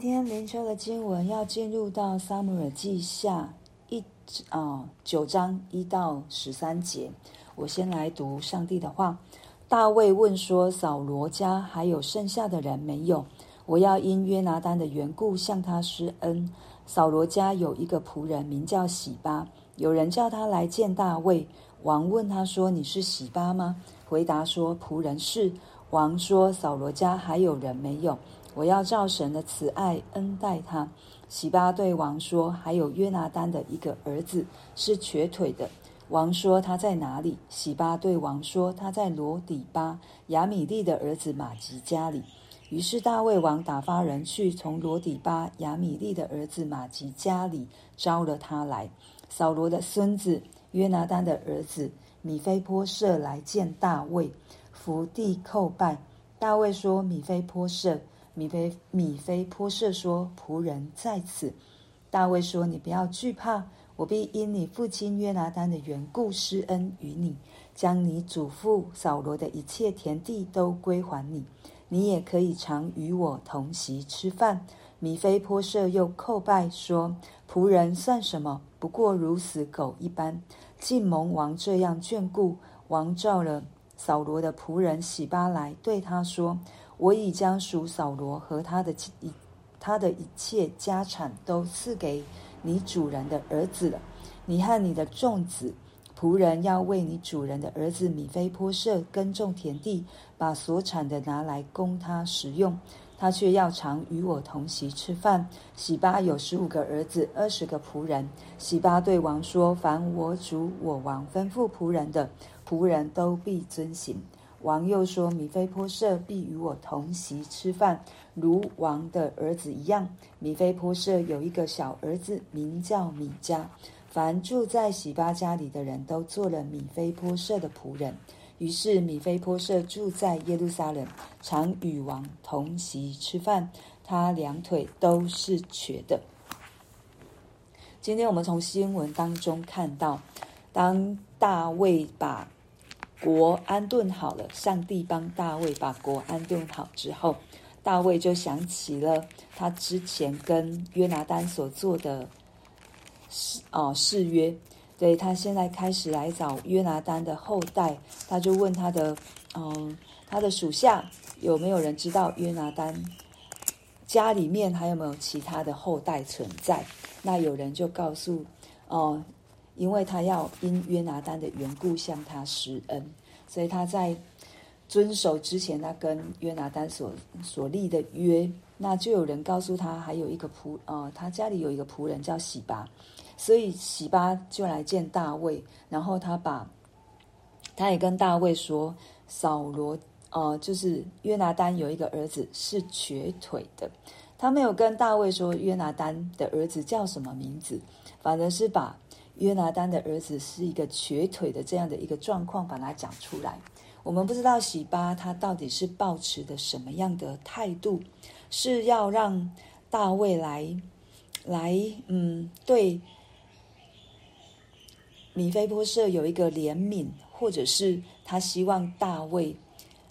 今天灵修的经文要进入到撒母耳记下一啊九章一到十三节。我先来读上帝的话。大卫问说：“扫罗家还有剩下的人没有？我要因约拿单的缘故向他施恩。”扫罗家有一个仆人名叫喜巴，有人叫他来见大卫。王问他说：“你是喜巴吗？”回答说：“仆人是。”王说：“扫罗家还有人没有？”我要照神的慈爱恩待他。洗巴对王说：“还有约拿单的一个儿子是瘸腿的。”王说：“他在哪里？”洗巴对王说：“他在罗底巴亚米利的儿子马吉家里。”于是大卫王打发人去，从罗底巴亚米利的儿子马吉家里招了他来。扫罗的孙子约拿单的儿子米非波设来见大卫，伏地叩拜。大卫说：“米非波设。”米非米非波设说：“仆人在此。”大卫说：“你不要惧怕，我必因你父亲约拿单的缘故施恩于你，将你祖父扫罗的一切田地都归还你。你也可以常与我同席吃饭。”米非波设又叩拜说：“仆人算什么？不过如死狗一般，竟蒙王这样眷顾。”王召了扫罗的仆人洗巴来，对他说。我已将属扫罗和他的一他的一切家产都赐给你主人的儿子了。你和你的众子仆人要为你主人的儿子米非波设耕种田地，把所产的拿来供他食用。他却要常与我同席吃饭。洗巴有十五个儿子，二十个仆人。洗巴对王说：“凡我主我王吩咐仆人的，仆人都必遵行。”王又说：“米非波设必与我同席吃饭，如王的儿子一样。米非波设有一个小儿子，名叫米迦。凡住在洗巴家里的人都做了米非波设的仆人。于是米非波设住在耶路撒冷，常与王同席吃饭。他两腿都是瘸的。”今天我们从新闻当中看到，当大卫把国安顿好了，上帝帮大卫把国安顿好之后，大卫就想起了他之前跟约拿单所做的誓哦誓约，对，他现在开始来找约拿单的后代，他就问他的嗯他的属下有没有人知道约拿单家里面还有没有其他的后代存在？那有人就告诉哦。因为他要因约拿单的缘故向他施恩，所以他在遵守之前，他跟约拿单所所立的约，那就有人告诉他，还有一个仆，呃，他家里有一个仆人叫洗巴，所以洗巴就来见大卫，然后他把，他也跟大卫说，扫罗，呃，就是约拿单有一个儿子是瘸腿的，他没有跟大卫说约拿单的儿子叫什么名字，反而是把。约拿单的儿子是一个瘸腿的这样的一个状况，把它讲出来。我们不知道洗巴他到底是抱持的什么样的态度，是要让大卫来来嗯对米非波设有一个怜悯，或者是他希望大卫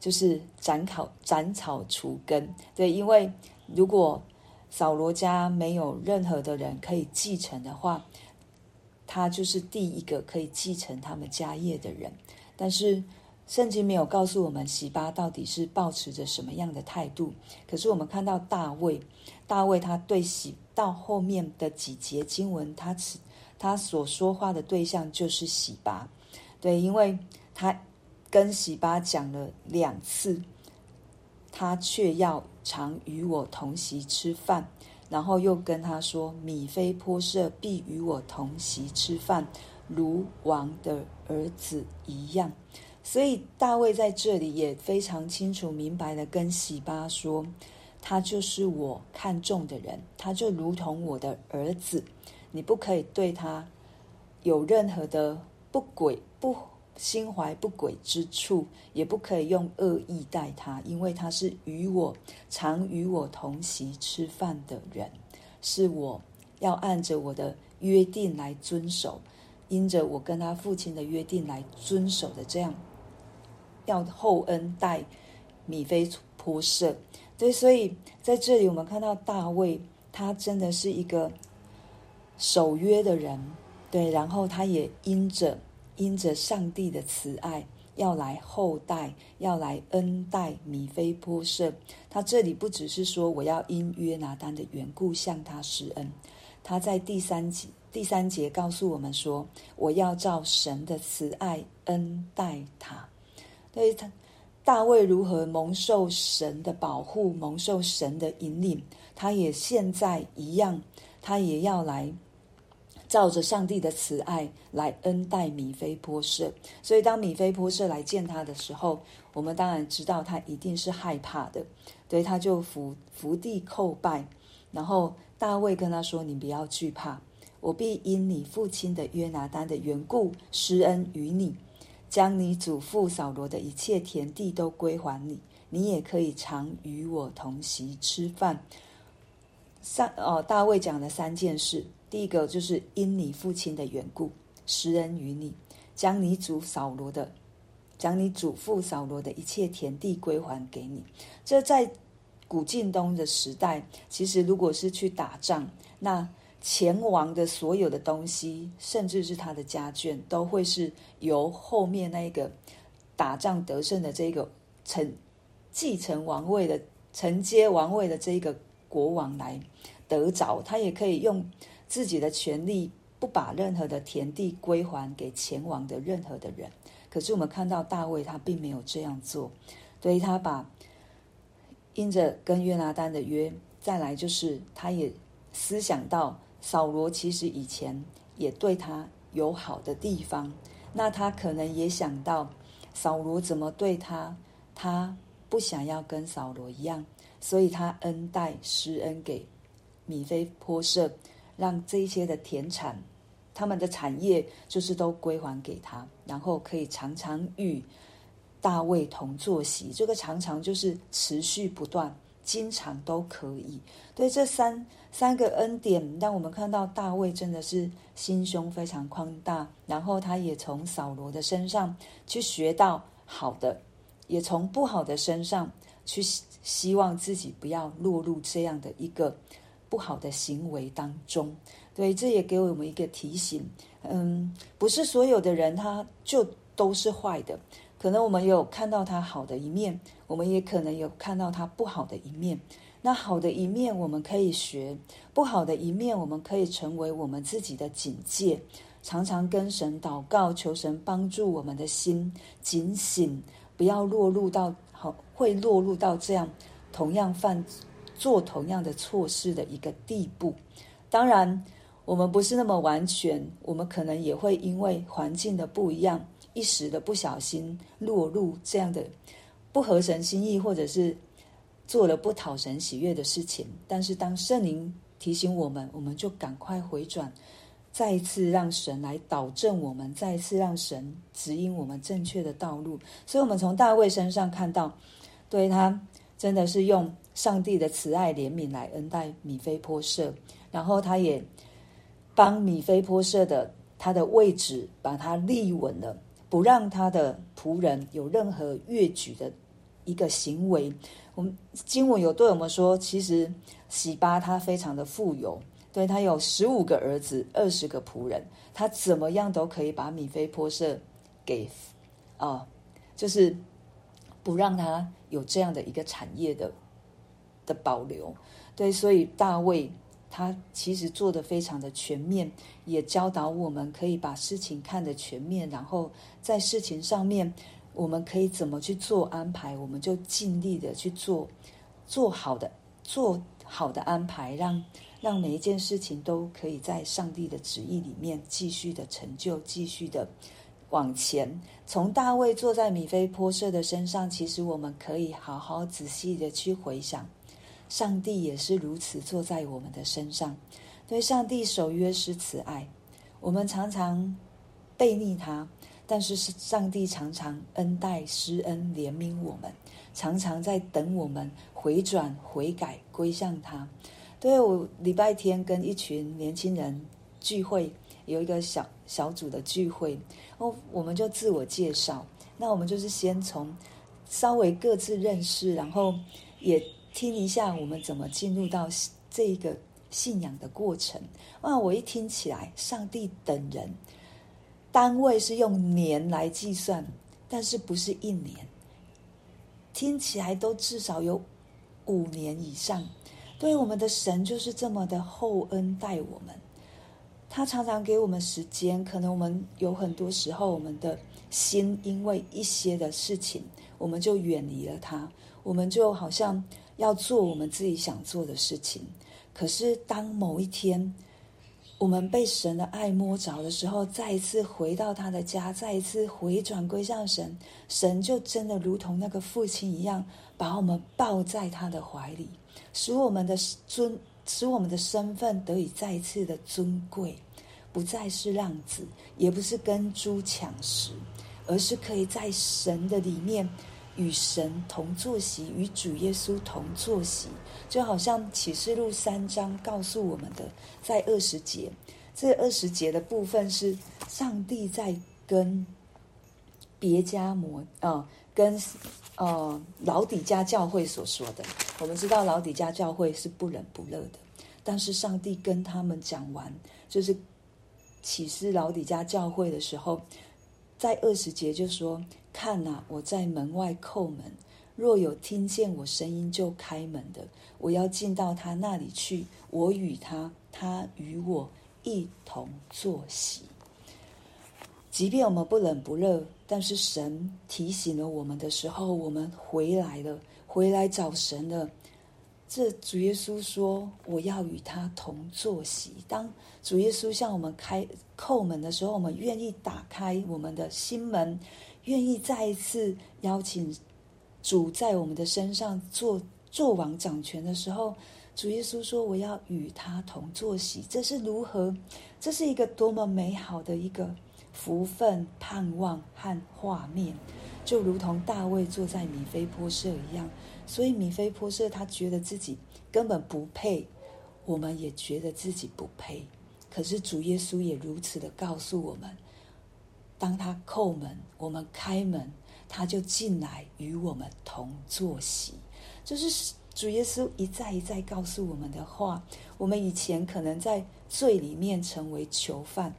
就是斩草斩草除根。对，因为如果扫罗家没有任何的人可以继承的话。他就是第一个可以继承他们家业的人，但是圣经没有告诉我们洗巴到底是抱持着什么样的态度。可是我们看到大卫，大卫他对洗到后面的几节经文，他此他所说话的对象就是洗巴，对，因为他跟洗巴讲了两次，他却要常与我同席吃饭。然后又跟他说：“米非波设必与我同席吃饭，如王的儿子一样。”所以大卫在这里也非常清楚明白的跟洗巴说：“他就是我看中的人，他就如同我的儿子，你不可以对他有任何的不轨不。”心怀不轨之处，也不可以用恶意待他，因为他是与我常与我同席吃饭的人，是我要按着我的约定来遵守，因着我跟他父亲的约定来遵守的，这样要厚恩待米非波设。对，所以在这里我们看到大卫，他真的是一个守约的人，对，然后他也因着因着上帝的慈爱，要来厚待，要来恩待米非波设。他这里不只是说我要因约拿单的缘故向他施恩，他在第三节第三节告诉我们说，我要照神的慈爱恩待他。对他。大卫如何蒙受神的保护，蒙受神的引领，他也现在一样，他也要来照着上帝的慈爱来恩待米非波设。所以，当米非波设来见他的时候，我们当然知道他一定是害怕的，对，他就伏伏地叩拜。然后大卫跟他说：“你不要惧怕，我必因你父亲的约拿单的缘故施恩于你。”将你祖父扫罗的一切田地都归还你，你也可以常与我同席吃饭。三哦，大卫讲了三件事，第一个就是因你父亲的缘故食人于你，将你祖扫罗的，将你祖父扫罗的一切田地归还给你。这在古近东的时代，其实如果是去打仗，那前王的所有的东西，甚至是他的家眷，都会是由后面那一个打仗得胜的这个承继承王位的承接王位的这一个国王来得着。他也可以用自己的权力，不把任何的田地归还给前王的任何的人。可是我们看到大卫，他并没有这样做，所以他把因着跟约拿单的约，再来就是他也思想到。扫罗其实以前也对他有好的地方，那他可能也想到扫罗怎么对他，他不想要跟扫罗一样，所以他恩待施恩给米非波设，让这些的田产，他们的产业就是都归还给他，然后可以常常与大卫同坐席。这个常常就是持续不断。经常都可以，对这三三个恩典，让我们看到大卫真的是心胸非常宽大，然后他也从扫罗的身上去学到好的，也从不好的身上去希望自己不要落入这样的一个不好的行为当中。对，这也给我们一个提醒，嗯，不是所有的人他就都是坏的。可能我们有看到他好的一面，我们也可能有看到他不好的一面。那好的一面我们可以学，不好的一面我们可以成为我们自己的警戒。常常跟神祷告，求神帮助我们的心警醒，不要落入到好会落入到这样同样犯做同样的错事的一个地步。当然，我们不是那么完全，我们可能也会因为环境的不一样。一时的不小心落入这样的不合神心意，或者是做了不讨神喜悦的事情。但是当圣灵提醒我们，我们就赶快回转，再一次让神来导正我们，再一次让神指引我们正确的道路。所以，我们从大卫身上看到，对他真的是用上帝的慈爱怜悯来恩待米非波设，然后他也帮米非波设的他的位置把他立稳了。不让他的仆人有任何越矩的一个行为。我们经文有对我们说，其实洗巴他非常的富有，对，他有十五个儿子，二十个仆人，他怎么样都可以把米非波设给啊、就是不让他有这样的一个产业的的保留。对，所以大卫。他其实做得非常的全面，也教导我们可以把事情看得全面，然后在事情上面，我们可以怎么去做安排，我们就尽力的去做，做好的，做好的安排，让让每一件事情都可以在上帝的旨意里面继续的成就，继续的往前。从大卫坐在米非波设的身上，其实我们可以好好仔细的去回想。上帝也是如此坐在我们的身上，对上帝守约是慈爱，我们常常悖逆他，但是是上帝常常恩待施恩怜悯我们，常常在等我们回转悔改归向他。对，我礼拜天跟一群年轻人聚会，有一个小小组的聚会，哦，我们就自我介绍，那我们就是先从稍微各自认识，然后也。听一下我们怎么进入到这个信仰的过程。啊，我一听起来，上帝等人，单位是用年来计算，但是不是一年，听起来都至少有五年以上。对，我们的神就是这么的厚恩待我们，他常常给我们时间。可能我们有很多时候，我们的心因为一些的事情，我们就远离了他，我们就好像要做我们自己想做的事情。可是当某一天，我们被神的爱摸着的时候，再一次回到他的家，再一次回转归向神，神就真的如同那个父亲一样，把我们抱在他的怀里。使我们的尊，使我们的身份得以再一次的尊贵，不再是浪子，也不是跟猪抢食，而是可以在神的里面与神同坐席，与主耶稣同坐席。就好像启示录三章告诉我们的，在二十节，这二十节的部分是上帝在跟别家摩啊。跟呃老底家教会所说的，我们知道老底家教会是不冷不热的，但是上帝跟他们讲完，就是启示老底家教会的时候，在二十节就说：“看哪，我在门外叩门，若有听见我声音就开门的，我要进到他那里去，我与他，他与我一同坐席。”即便我们不冷不热，但是神提醒了我们的时候，我们回来了，回来找神了。这主耶稣说：“我要与他同坐席。”当主耶稣向我们开叩门的时候，我们愿意打开我们的心门，愿意再一次邀请主在我们的身上做做王掌权的时候，主耶稣说：“我要与他同坐席。”这是如何？这是一个多么美好的一个。福分、盼望和画面，就如同大卫坐在米非波设一样。所以米非波设他觉得自己根本不配，我们也觉得自己不配。可是主耶稣也如此的告诉我们：当他叩门，我们开门，他就进来与我们同坐席。这、就是主耶稣一再一再告诉我们的话。我们以前可能在罪里面成为囚犯。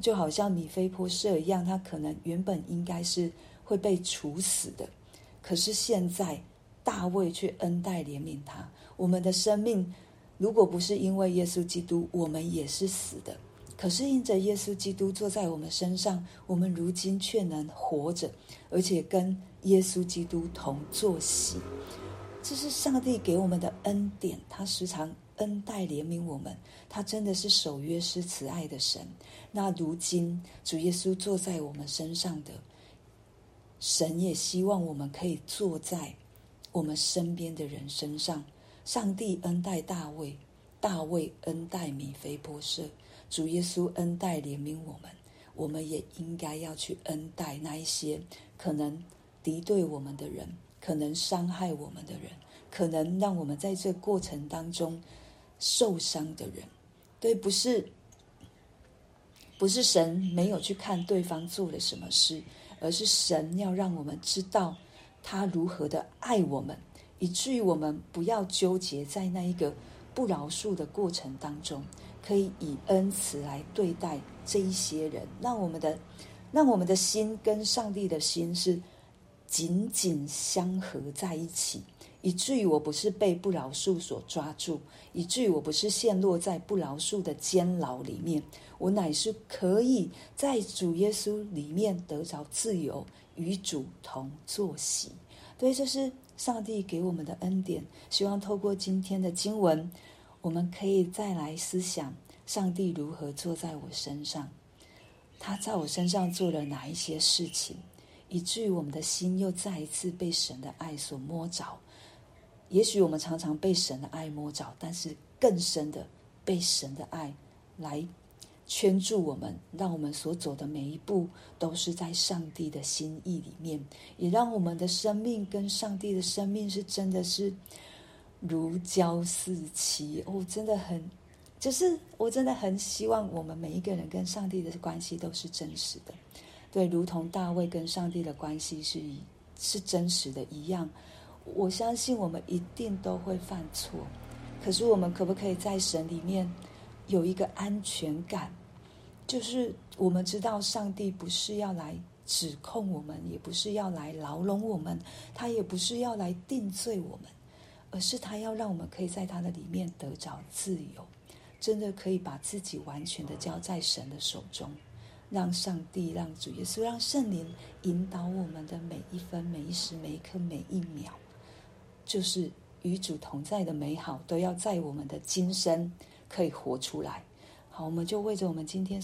就好像米非波设一样，他可能原本应该是会被处死的，可是现在大卫却恩待怜悯他。我们的生命如果不是因为耶稣基督，我们也是死的。可是因着耶稣基督坐在我们身上，我们如今却能活着，而且跟耶稣基督同坐席。这是上帝给我们的恩典，他时常。恩待怜悯我们，他真的是守约施慈爱的神。那如今主耶稣坐在我们身上的神，也希望我们可以坐在我们身边的人身上。上帝恩待大卫，大卫恩待米非波设，主耶稣恩待怜悯我们，我们也应该要去恩待那一些可能敌对我们的人，可能伤害我们的人，可能让我们在这过程当中。受伤的人，对，不是，不是神没有去看对方做了什么事，而是神要让我们知道他如何的爱我们，以至于我们不要纠结在那一个不饶恕的过程当中，可以以恩慈来对待这一些人，让我们的，让我们的心跟上帝的心是紧紧相合在一起。以至于我不是被不饶恕所抓住，以至于我不是陷落在不饶恕的监牢里面，我乃是可以在主耶稣里面得着自由，与主同坐席。对，这是上帝给我们的恩典。希望透过今天的经文，我们可以再来思想上帝如何坐在我身上，他在我身上做了哪一些事情，以至于我们的心又再一次被神的爱所摸着。也许我们常常被神的爱摸着，但是更深的被神的爱来圈住我们，让我们所走的每一步都是在上帝的心意里面，也让我们的生命跟上帝的生命是真的是如胶似漆哦，真的很，就是我真的很希望我们每一个人跟上帝的关系都是真实的，对，如同大卫跟上帝的关系是一是真实的一样。我相信我们一定都会犯错，可是我们可不可以在神里面有一个安全感？就是我们知道上帝不是要来指控我们，也不是要来牢笼我们，他也不是要来定罪我们，而是他要让我们可以在他的里面得着自由，真的可以把自己完全的交在神的手中，让上帝、让主耶稣、让圣灵引导我们的每一分、每一时、每一刻、每一秒，就是与主同在的美好，都要在我们的今生可以活出来。好，我们就为着我们今天。